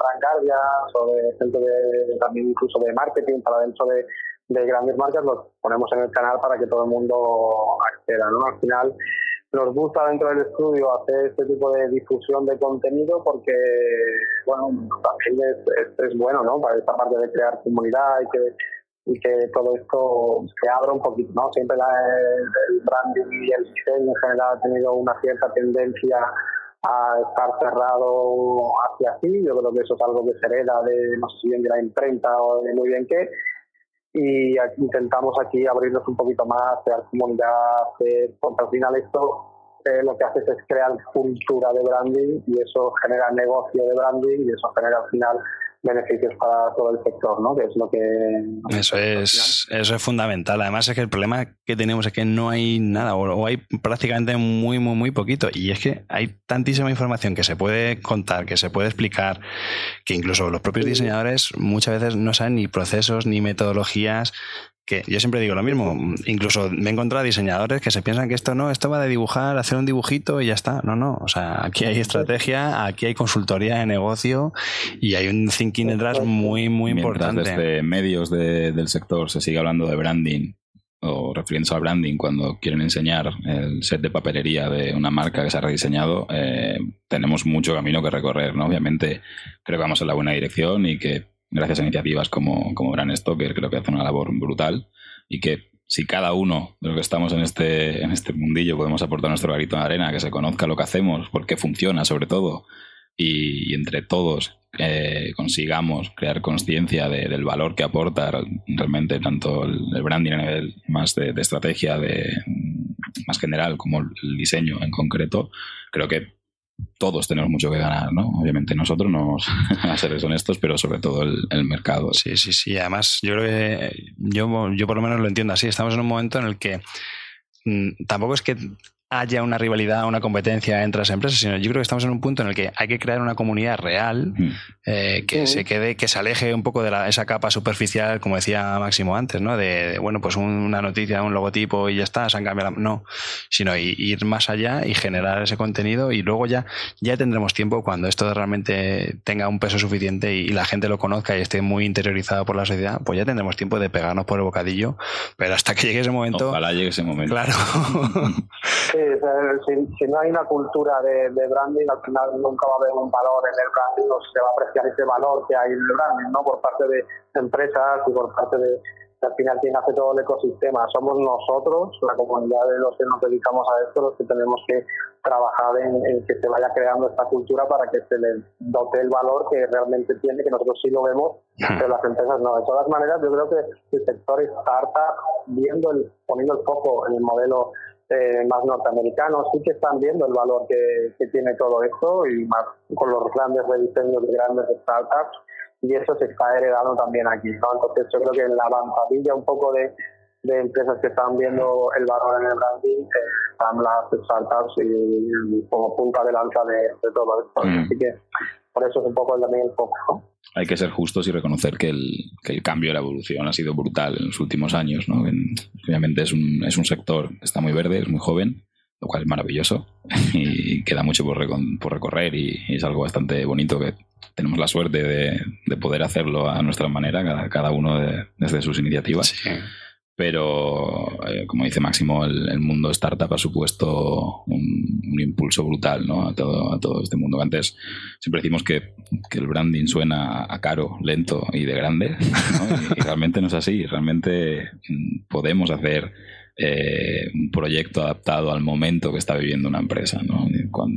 o de gente de, también incluso de marketing para dentro de de grandes marcas los ponemos en el canal para que todo el mundo acceda. ¿no? Al final nos gusta dentro del estudio hacer este tipo de difusión de contenido porque, bueno, también es, es, bueno, ¿no? Para esta parte de crear comunidad y que, y que todo esto se abra un poquito, ¿no? Siempre la, el, branding y el diseño en general ha tenido una cierta tendencia a estar cerrado hacia así. Yo creo que eso es algo que se hereda de, no sé si bien de la imprenta o de muy bien qué, y intentamos aquí abrirnos un poquito más, crear comunidad, porque al final esto eh, lo que hace es crear cultura de branding y eso genera negocio de branding y eso genera al final beneficios para todo el sector, ¿no? Que es lo que... Eso es, eso es fundamental. Además es que el problema que tenemos es que no hay nada o, hay prácticamente muy, muy, muy poquito. Y es que hay tantísima información que se puede contar, que se puede explicar, que incluso los propios diseñadores muchas veces no saben ni procesos ni metodologías que yo siempre digo lo mismo, incluso me he encontrado diseñadores que se piensan que esto no, esto va de dibujar, hacer un dibujito y ya está. No, no, o sea, aquí hay estrategia, aquí hay consultoría de negocio y hay un thinking detrás muy, muy importante. Desde medios del sector se sigue hablando de branding o refiriéndose al branding cuando quieren enseñar el set de papelería de una marca que se ha rediseñado, eh, tenemos mucho camino que recorrer, ¿no? Obviamente creo que vamos en la buena dirección y que gracias a iniciativas como, como Gran Stoker, creo que hace una labor brutal y que si cada uno de los que estamos en este, en este mundillo podemos aportar nuestro garito de arena, que se conozca lo que hacemos, por qué funciona sobre todo, y, entre todos eh, consigamos crear conciencia del valor que aporta realmente tanto el, branding a nivel más de, de, estrategia, de más general, como el diseño en concreto, creo que todos tenemos mucho que ganar, ¿no? Obviamente nosotros no a ser honestos, pero sobre todo el, mercado. Sí, sí, sí. Además, yo creo que yo, yo por lo menos lo entiendo así. Estamos en un momento en el que mm, tampoco es que haya una rivalidad, una competencia entre las empresas, sino yo creo que estamos en un punto en el que hay que crear una comunidad real eh, que se quede, que se aleje un poco de la, esa capa superficial, como decía Máximo antes, ¿no? De, bueno, pues una noticia, un logotipo y ya está, se han cambiado. No, sino ir más allá y generar ese contenido y luego ya, ya tendremos tiempo cuando esto realmente tenga un peso suficiente y, la gente lo conozca y esté muy interiorizado por la sociedad, pues ya tendremos tiempo de pegarnos por el bocadillo, pero hasta que llegue ese momento. Ojalá llegue ese momento. Claro. si, no hay una cultura de, branding, al final nunca va a haber un valor en el branding, no se va a apreciar ese valor que hay en el branding, ¿no? Por parte de empresas y por parte de, al final quien hace todo el ecosistema. Somos nosotros, la comunidad de los que nos dedicamos a esto, los que tenemos que trabajar en, que se vaya creando esta cultura para que se le dote el valor que realmente tiene, que nosotros sí lo vemos, pero las empresas no. De todas maneras, yo creo que el sector startup, viendo el, poniendo el foco en el modelo eh, más norteamericanos sí que están viendo el valor que, tiene todo esto y más con los grandes rediseños de grandes startups y eso se está heredando también aquí. ¿no? Entonces yo creo que en la avanzadilla un poco de, de empresas que están viendo el valor en el branding, eh, están las startups y, como punta de lanza de, todo esto. Mm. Así que por eso es un poco también el foco. Hay que ser justos y reconocer que el, que el cambio de la evolución ha sido brutal en los últimos años. ¿no? obviamente es un, es un sector que está muy verde, es muy joven, lo cual es maravilloso y queda mucho por, por recorrer y, es algo bastante bonito que tenemos la suerte de, de poder hacerlo a nuestra manera, cada, cada uno desde sus iniciativas. Sí pero eh, como dice Máximo, el, mundo startup ha supuesto un, impulso brutal ¿no? a, todo, a todo este mundo. Antes siempre decimos que, el branding suena a caro, lento y de grande, y, realmente no es así. Realmente mm, podemos hacer eh, un proyecto adaptado al momento que está viviendo una empresa, ¿no?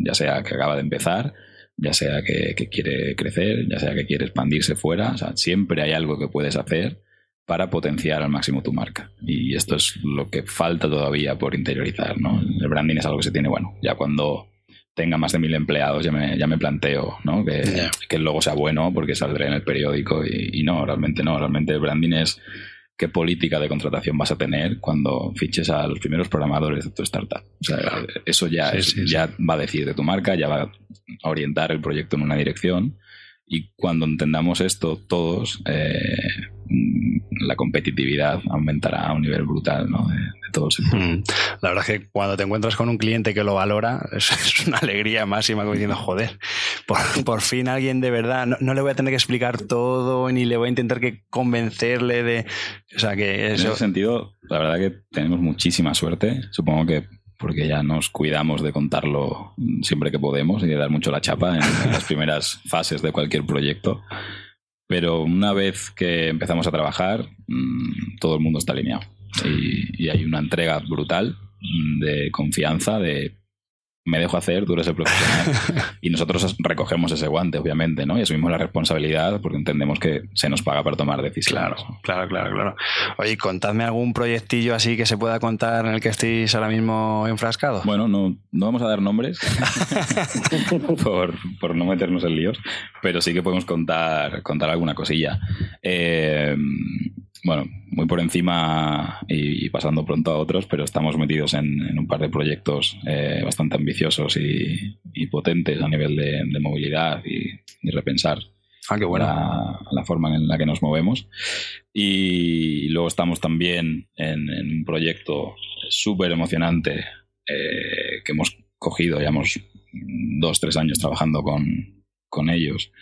ya sea que acaba de empezar, ya sea que, que quiere crecer, ya sea que quiere expandirse fuera, o sea, siempre hay algo que puedes hacer para potenciar al máximo tu marca. Y esto es lo que falta todavía por interiorizar. ¿no? El branding es algo que se tiene, bueno, ya cuando tenga más de mil empleados ya me, ya me planteo ¿no? que, que, el logo sea bueno porque saldré en el periódico y, no, realmente no, realmente el branding es qué política de contratación vas a tener cuando fiches a los primeros programadores de tu startup. O sea, eso ya, ya va a decir de tu marca, ya va a orientar el proyecto en una dirección y cuando entendamos esto todos, eh, la competitividad aumentará a un nivel brutal ¿no? de, todo el sector. Mm. La verdad es que cuando te encuentras con un cliente que lo valora, es, una alegría máxima como diciendo, joder, por, fin alguien de verdad, no, le voy a tener que explicar todo ni le voy a intentar que convencerle de... O sea que eso... En ese sentido, la verdad que tenemos muchísima suerte. Supongo que porque ya nos cuidamos de contarlo siempre que podemos y de dar mucho la chapa en, las primeras fases de cualquier proyecto. Pero una vez que empezamos a trabajar, mm, todo el mundo está alineado. Y, y hay una entrega brutal de confianza, de me dejo hacer, eres el profesional. y nosotros recogemos ese guante, obviamente, ¿no? Y asumimos la responsabilidad porque entendemos que se nos paga para tomar decisiones. Claro, claro, claro, claro. Oye, contadme algún proyectillo así que se pueda contar en el que estéis ahora mismo enfrascados. Bueno, no, no vamos a dar nombres por, por, no meternos en líos, pero sí que podemos contar, contar alguna cosilla. Eh, bueno, muy por encima y, pasando pronto a otros, pero estamos metidos en, un par de proyectos eh, bastante ambiciosos y, potentes a nivel de, movilidad y, repensar ah, qué la, forma en la que nos movemos. Y luego estamos también en, un proyecto súper emocionante eh, que hemos cogido, llevamos dos, tres años trabajando con, con ellos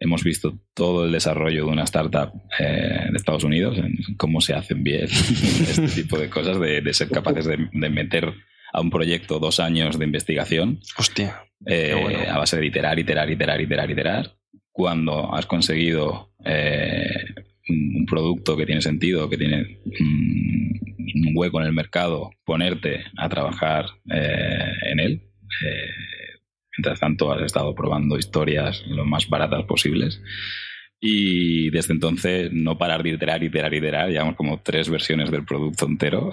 hemos visto todo el desarrollo de una startup eh, de Estados Unidos, en cómo se hacen bien este tipo de cosas, de, ser capaces de, meter a un proyecto dos años de investigación. Hostia. Eh, a base de iterar, iterar, iterar, iterar, iterar. Cuando has conseguido eh, un producto que tiene sentido, que tiene un hueco en el mercado, ponerte a trabajar en él Mientras tanto, has estado probando historias lo más baratas posibles. Y desde entonces, no parar de iterar, iterar, iterar. Llevamos como tres versiones del producto entero.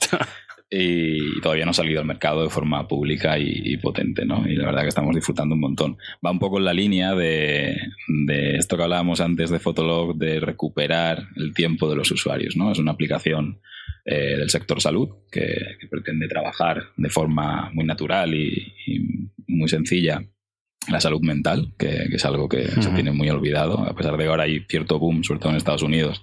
y todavía no ha salido al mercado de forma pública y, potente, ¿no? Y la verdad que estamos disfrutando un montón. Va un poco en la línea de, de, esto que hablábamos antes de Fotolog, de recuperar el tiempo de los usuarios, ¿no? Es una aplicación eh, del sector salud que, pretende trabajar de forma muy natural y, muy sencilla la salud mental, que, es algo que se tiene muy olvidado, a pesar de que ahora hay cierto boom, sobre todo en Estados Unidos,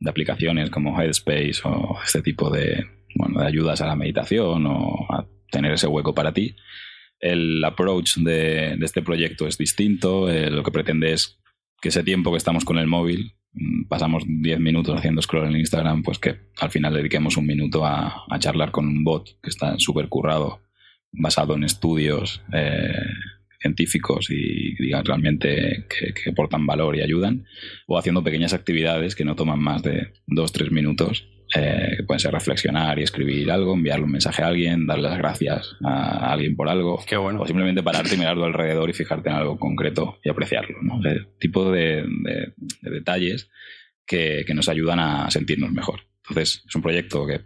de aplicaciones como Headspace o este tipo de, bueno, de ayudas a la meditación o a tener ese hueco para ti. El approach de, este proyecto es distinto, eh, lo que pretende es que ese tiempo que estamos con el móvil Mm, pasamos 10 minutos haciendo scroll en Instagram, pues que al final dediquemos un minuto a, charlar con un bot que está súper currado, basado en estudios eh, científicos y digan realmente que, que, aportan valor y ayudan, o haciendo pequeñas actividades que no toman más de 2-3 minutos eh, que pueden ser reflexionar y escribir algo, enviarle un mensaje a alguien, darle las gracias a alguien por algo, Qué bueno. o simplemente pararte y mirarlo alrededor y fijarte en algo concreto y apreciarlo. ¿no? El tipo de, detalles que, nos ayudan a sentirnos mejor. Entonces, es un proyecto que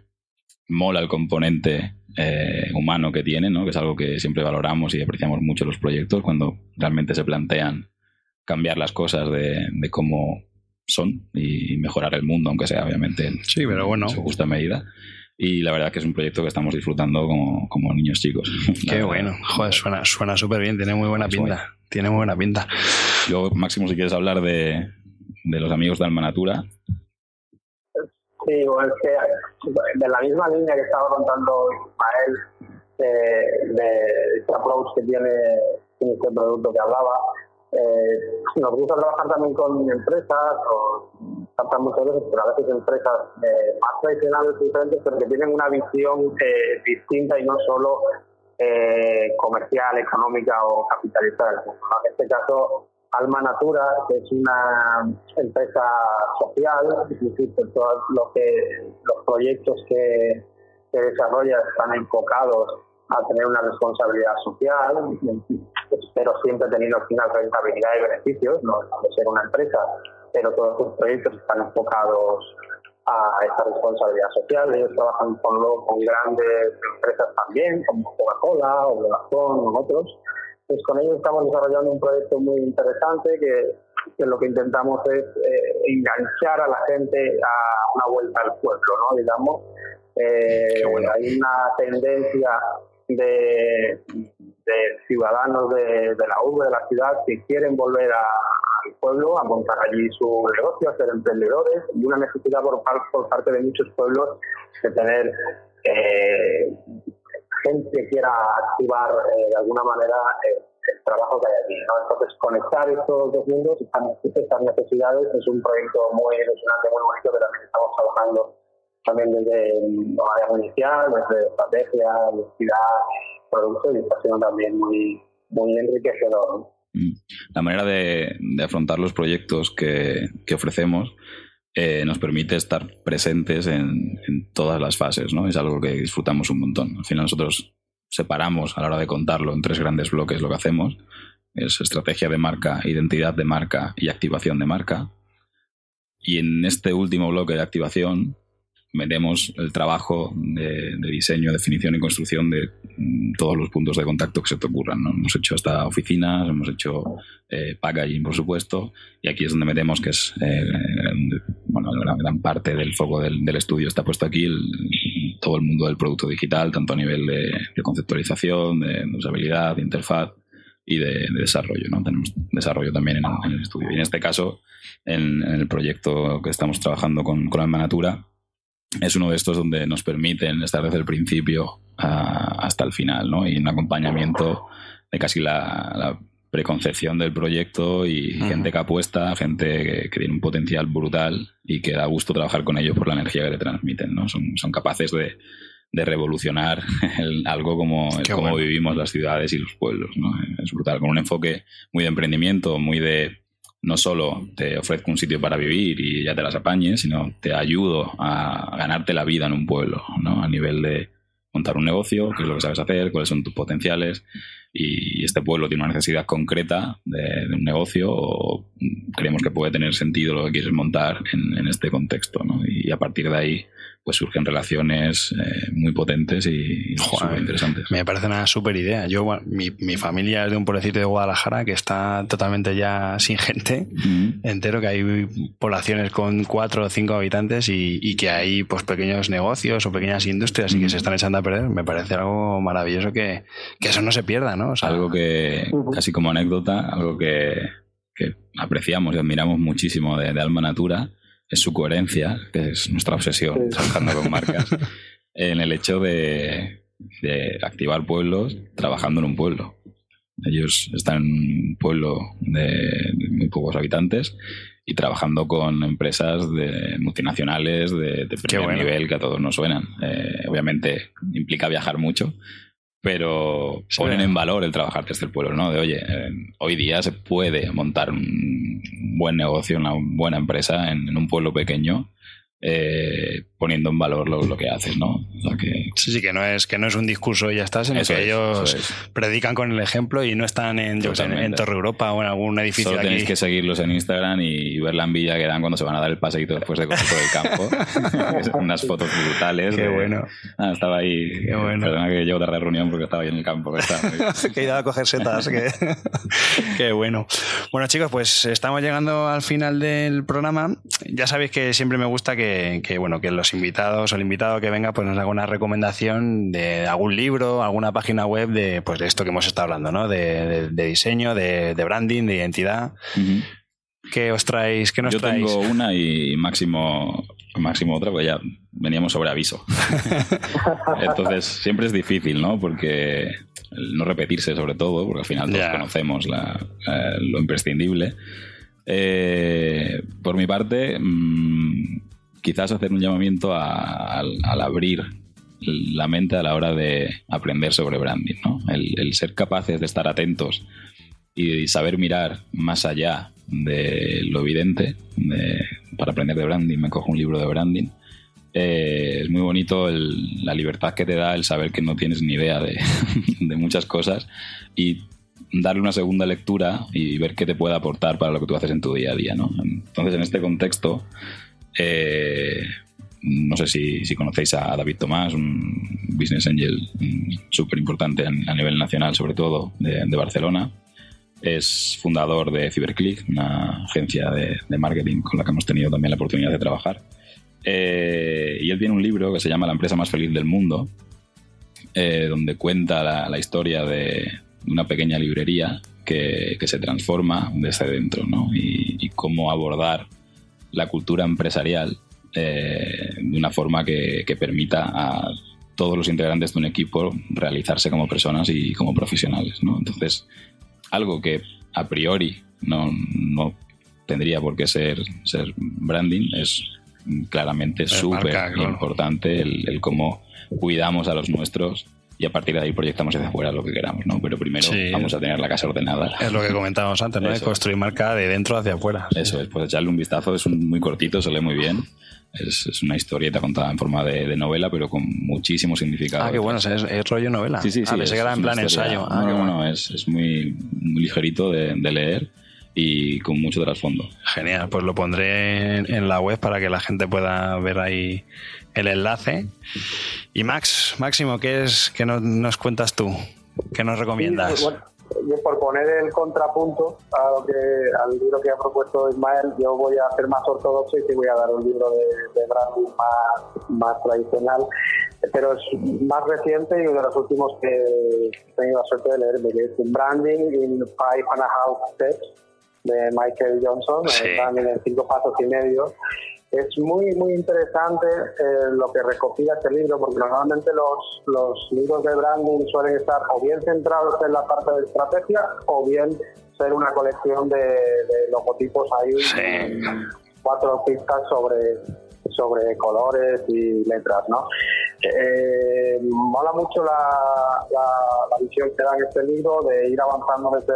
mola el componente eh, humano que tiene, ¿no? que es algo que siempre valoramos y apreciamos mucho los proyectos cuando realmente se plantean cambiar las cosas de, de cómo son y mejorar el mundo, aunque sea obviamente en, sí, pero bueno. su justa medida. Y la verdad que es un proyecto que estamos disfrutando como, como niños chicos. Qué bueno. Joder, suena suena súper bien, tiene muy buena pinta. Tiene muy buena pinta. Luego, Máximo, si quieres hablar de, de los amigos de Alma Natura. Sí, es que de la misma línea que estaba contando Ismael, eh, de este approach que tiene este producto que hablaba, eh, nos gusta trabajar también con empresas, o tantas muchas veces, pero a veces empresas eh, más tradicionales diferentes, pero que tienen una visión eh, distinta y no solo eh, comercial, económica o capitalista. En este caso, Alma Natura, que es una empresa social, todos lo que, los proyectos que, desarrolla están enfocados a tener una responsabilidad social, pero siempre teniendo al final rentabilidad y beneficios, no de ser una empresa, pero todos sus proyectos están enfocados a esta responsabilidad social. Ellos trabajan con, con grandes empresas también, como Coca-Cola o Vodafone o otros. Pues con ellos estamos desarrollando un proyecto muy interesante que, que lo que intentamos es eh, enganchar a la gente a una vuelta al pueblo, ¿no? Digamos, eh, hay una tendencia de, ciudadanos de, la urbe, de la ciudad, que quieren volver al pueblo, a montar allí su negocio, a ser emprendedores, y una necesidad por, por parte de muchos pueblos de tener eh, gente quiera activar eh, de alguna manera eh, el trabajo que hay allí. Entonces, conectar estos dos mundos, estas necesidades, es un proyecto muy ilusionante, muy bonito que también estamos trabajando también desde área municial, desde estrategia, velocidad, producto y está siendo también muy, muy enriquecedor. Mm. La manera de, afrontar los proyectos que, que ofrecemos eh, nos permite estar presentes en, en, todas las fases, ¿no? Es algo que disfrutamos un montón. Al final nosotros separamos a la hora de contarlo en tres grandes bloques lo que hacemos. Es estrategia de marca, identidad de marca y activación de marca. Y en este último bloque de activación metemos el trabajo de, diseño, definición y construcción de mm, todos los puntos de contacto que se te ocurran. Hemos hecho hasta oficinas, hemos hecho eh, packaging, por supuesto, y aquí es donde metemos, que es eh, bueno, la gran parte del foco del, estudio está puesto aquí, todo el mundo del producto digital, tanto a nivel de, conceptualización, de usabilidad, de interfaz y de, desarrollo. Tenemos desarrollo también en, el estudio. Y en este caso, en, el proyecto que estamos trabajando con, con Alma Natura, es uno de estos donde nos permiten estar desde el principio hasta el final, ¿no? Y un acompañamiento de casi la, preconcepción del proyecto y gente que apuesta, gente que, tiene un potencial brutal y que da gusto trabajar con ellos por la energía que te transmiten, ¿no? Son, son capaces de, revolucionar algo como, como vivimos las ciudades y los pueblos, ¿no? Es brutal, con un enfoque muy de emprendimiento, muy de no solo te ofrezco un sitio para vivir y ya te las apañes, sino te ayudo a ganarte la vida en un pueblo, ¿no? A nivel de montar un negocio, qué es lo que sabes hacer, cuáles son tus potenciales y este pueblo tiene una necesidad concreta de, un negocio o creemos que puede tener sentido lo que quieres montar en, en este contexto, ¿no? Y a partir de ahí pues surgen relaciones eh, muy potentes y súper interesantes. Me parece una súper idea. Yo, mi, mi, familia es de un pueblecito de Guadalajara que está totalmente ya sin gente, entero, que hay poblaciones con cuatro o cinco habitantes y, que hay pues pequeños negocios o pequeñas industrias y que se están echando a perder. Me parece algo maravilloso que, que eso no se pierda, ¿no? algo que, casi como anécdota, algo que, que apreciamos y admiramos muchísimo de, de Alma Natura es su coherencia, que es nuestra obsesión trabajando con marcas, en el hecho de, activar pueblos trabajando en un pueblo. Ellos están en un pueblo de muy pocos habitantes y trabajando con empresas de multinacionales de, primer nivel que a todos nos suenan. Eh, obviamente implica viajar mucho, pero ponen en valor el trabajar desde el pueblo, ¿no? De oye, eh, hoy día se puede montar un buen negocio, una buena empresa en, un pueblo pequeño eh, poniendo en valor lo, que haces, ¿no? que... Sí, sí, que no es que no es un discurso y ya está, sino que ellos predican con el ejemplo y no están en, en, Torre Europa o en algún edificio Solo tenéis que seguirlos en Instagram y ver la envidia que dan cuando se van a dar el paseíto después de correr por el campo. Unas fotos brutales. Qué bueno. Ah, estaba ahí. Qué bueno. Perdona que llevo de reunión porque estaba ahí en el campo. Que, que iba a coger setas. Qué bueno. Bueno, chicos, pues estamos llegando al final del programa. Ya sabéis que siempre me gusta que que, bueno, que los invitados o el invitado que venga pues nos haga una recomendación de algún libro, alguna página web de, pues, de esto que hemos estado hablando, ¿no? De, diseño, de, branding, de identidad. ¿Qué os traéis? ¿Qué nos Yo traéis? tengo una y Máximo, Máximo otra, pues ya veníamos sobre aviso. Entonces, siempre es difícil, ¿no? Porque no repetirse sobre todo, porque al final todos conocemos eh, lo imprescindible. Eh, por mi parte, mm, quizás hacer un llamamiento al abrir la mente a la hora de aprender sobre branding, ¿no? el, ser capaces de estar atentos y saber mirar más allá de lo evidente para aprender de branding. Me cojo un libro de branding. Eh, es muy bonito la libertad que te da el saber que no tienes ni idea de, de, muchas cosas y darle una segunda lectura y ver qué te puede aportar para lo que tú haces en tu día a día. ¿no? Entonces, en este contexto, eh, no sé si, conocéis a David Tomás, un business angel súper importante a, nivel nacional, sobre todo de, Barcelona. Es fundador de Cyberclick, una agencia de, marketing con la que hemos tenido también la oportunidad de trabajar. Eh, y él tiene un libro que se llama La empresa más feliz del mundo, eh, donde cuenta la, historia de una pequeña librería que, se transforma desde dentro, ¿no? y cómo abordar la cultura empresarial eh, de una forma que, permita a todos los integrantes de un equipo realizarse como personas y como profesionales. ¿no? Entonces, algo que a priori no, tendría por qué ser, ser branding es claramente súper importante el, el, cómo cuidamos a los nuestros y a partir de ahí proyectamos hacia afuera lo que queramos, ¿no? Pero primero vamos a tener la casa ordenada. Es lo que comentábamos antes, ¿no? De construir marca de dentro hacia afuera. Eso es, pues echarle un vistazo, es muy cortito, se lee muy bien. Es, es, una historieta contada en forma de, novela, pero con muchísimo significado. Ah, qué bueno, es, es rollo novela. Sí, sí, sí. Ah, se queda en plan ensayo. Ah, qué bueno. Es, es muy, muy ligerito de, de leer y con mucho trasfondo. Genial, pues lo pondré en, la web para que la gente pueda ver ahí el enlace. Y Max, Máximo, ¿qué es que nos, cuentas tú? ¿Qué nos recomiendas? yo por poner el contrapunto a lo que, al libro que ha propuesto Ismael, yo voy a ser más ortodoxo y te voy a dar un libro de, de branding más, más tradicional, pero es más reciente y uno de los últimos que he tenido la suerte de leer, que es Branding in Five and a Half Steps de Michael Johnson, Branding en cinco pasos y medio. Es muy muy interesante eh, lo que recopila este libro porque normalmente los, los libros de branding suelen estar o bien centrados en la parte de estrategia o bien ser una colección de, logotipos ahí cuatro pistas sobre sobre colores y letras no eh, mola mucho la, la, visión que da en este libro de ir avanzando desde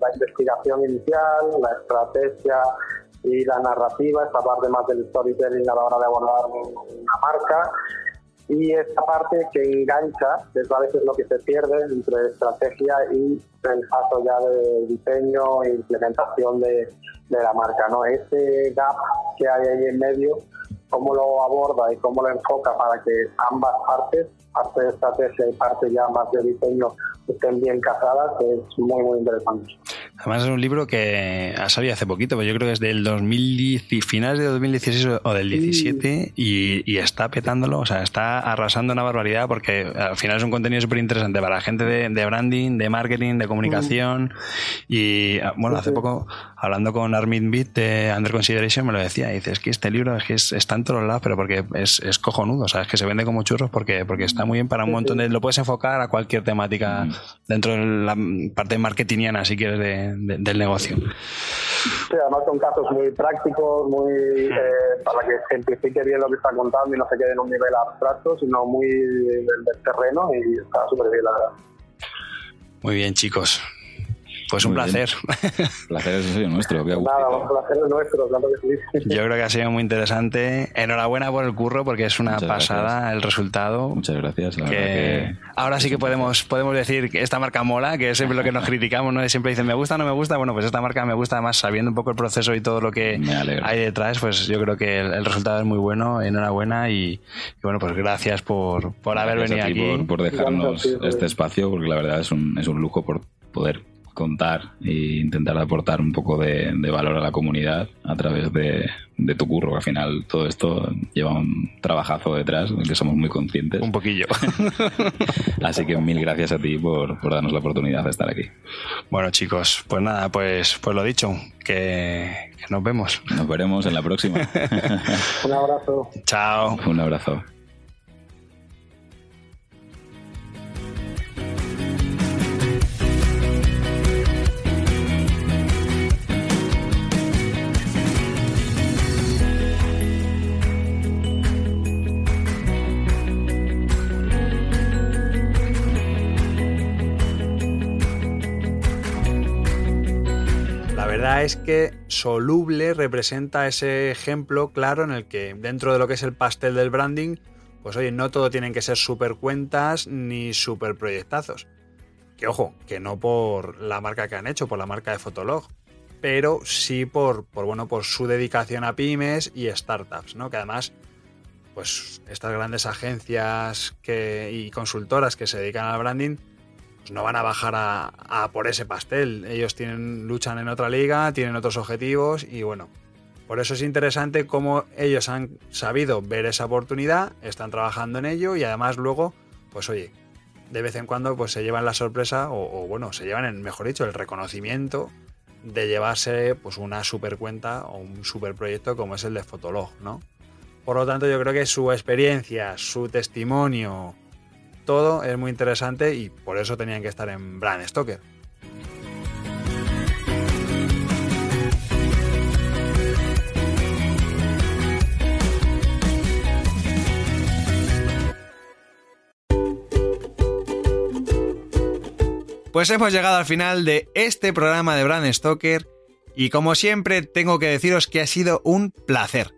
la investigación inicial la estrategia y la narrativa, esta parte más del storytelling a la hora de abordar una marca y esta parte que engancha, que es a veces lo que se pierde entre estrategia y el paso ya de diseño e implementación de, de la marca. ¿no? Ese gap que hay ahí en medio, cómo lo aborda y cómo lo enfoca para que ambas partes, parte de estrategia y parte ya más de diseño, estén bien casadas, es muy, muy interesante. Además es un libro que ha salido hace poquito, pero yo creo que es del 2010, finales de 2016 o del 17 y, está petándolo, o sea, está arrasando una barbaridad porque al final es un contenido súper interesante para la gente de, branding, de marketing, de comunicación y ah, bueno, hace poco hablando con Armin Beat de Under Consideration me lo decía, y dice, es que este libro es que está en todos lados, pero porque es, es cojonudo, o sea, es que se vende como churros porque, porque está muy bien para un montón de... Lo puedes enfocar a cualquier temática dentro de la parte marketingiana, si quieres, de del negocio. Sí, además son casos muy prácticos, muy eh, para que simplifique bien lo que está contando y no se quede en un nivel abstracto, sino muy del, terreno y está súper bien, la verdad. Muy bien, chicos. Pues un placer. placer es nuestro. Nada, un placer es nuestro, claro que sí. Yo creo que ha sido muy interesante. Enhorabuena por el curro, porque es una pasada el resultado. Muchas gracias. Ahora sí que podemos, podemos decir que esta marca mola, que es siempre lo que nos criticamos, ¿no? Siempre dicen, me gusta, no me gusta. Bueno, pues esta marca me gusta, además, sabiendo un poco el proceso y todo lo que hay detrás, pues yo creo que el, resultado es muy bueno. Enhorabuena y, bueno, pues gracias por, por haber venido aquí. Por, dejarnos este espacio, porque la verdad es un, es un lujo por poder contar e intentar aportar un poco de, valor a la comunidad a través de, tu curro. Al final todo esto lleva un trabajazo detrás del que somos muy conscientes. Un poquillo. Así que mil gracias a ti por, darnos la oportunidad de estar aquí. Bueno chicos, pues nada, pues, pues lo dicho, que, que nos vemos. Nos veremos en la próxima. un abrazo. Chao. Un abrazo. Es que soluble representa ese ejemplo claro en el que dentro de lo que es el pastel del branding, pues oye, no todo tienen que ser super cuentas ni super proyectazos. Que ojo, que no por la marca que han hecho, por la marca de Fotolog, pero sí por, por, bueno, por su dedicación a pymes y startups, ¿no? Que además, pues estas grandes agencias y consultoras que se dedican al branding, no van a bajar a, por ese pastel. Ellos tienen, luchan en otra liga, tienen otros objetivos y bueno, por eso es interesante cómo ellos han sabido ver esa oportunidad, están trabajando en ello y además luego, pues oye, de vez en cuando pues se llevan la sorpresa o, bueno, se llevan, mejor dicho, el reconocimiento de llevarse pues una super cuenta o un super proyecto como es el de Fotolog, ¿no? Por lo tanto, yo creo que su experiencia, su testimonio, todo es muy interesante y por eso tenían que estar en Brand Stoker. Pues hemos llegado al final de este programa de Brand Stoker y como siempre tengo que deciros que ha sido un placer.